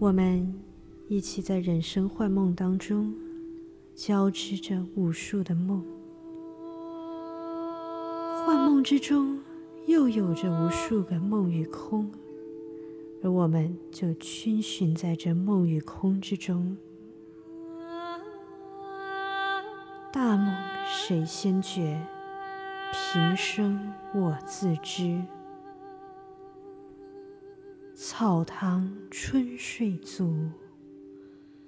我们一起在人生幻梦当中交织着无数的梦，幻梦之中又有着无数个梦与空，而我们就逡巡在这梦与空之中。大梦谁先觉？平生我自知。草堂春睡足，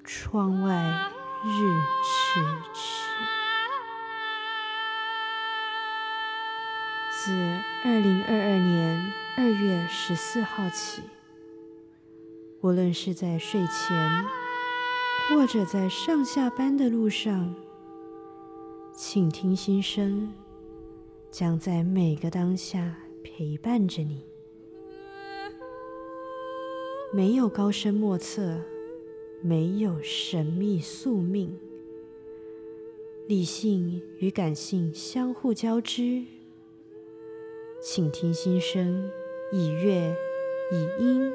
窗外日迟迟。自二零二二年二月十四号起，无论是在睡前，或者在上下班的路上，请听心声，将在每个当下陪伴着你。没有高深莫测，没有神秘宿命，理性与感性相互交织。请听心声，以乐以音，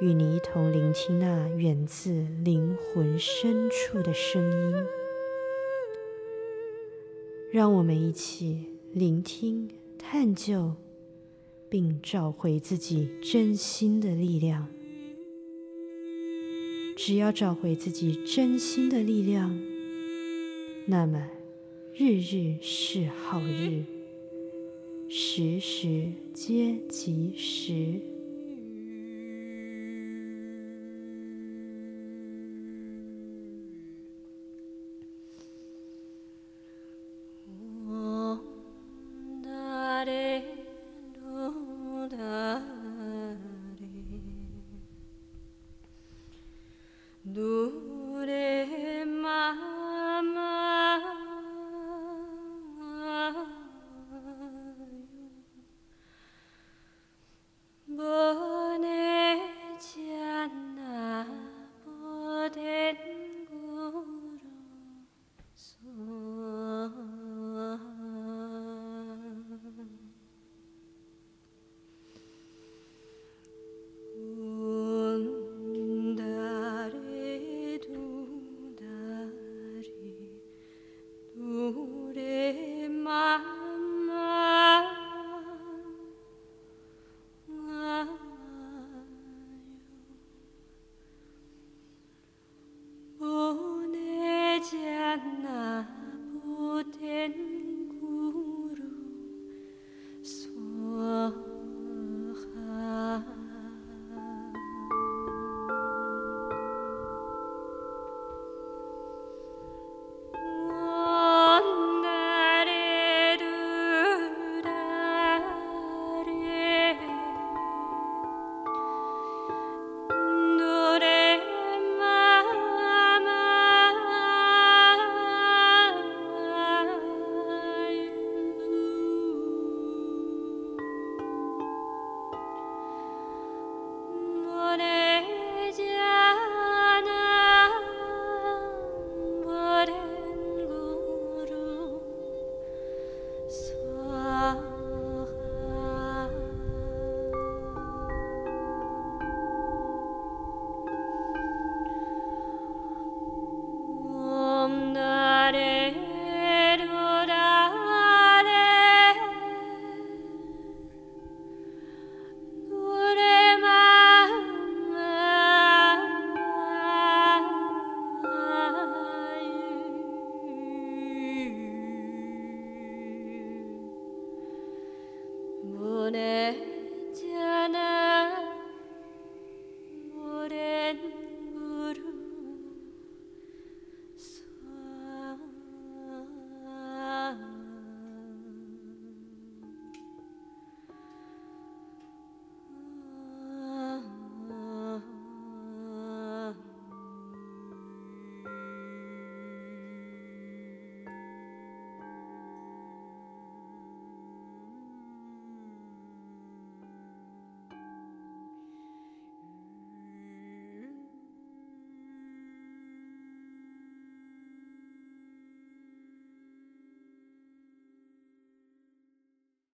与你一同聆听那源自灵魂深处的声音。让我们一起聆听、探究。并找回自己真心的力量。只要找回自己真心的力量，那么日日是好日，时时皆吉时。胸じゃ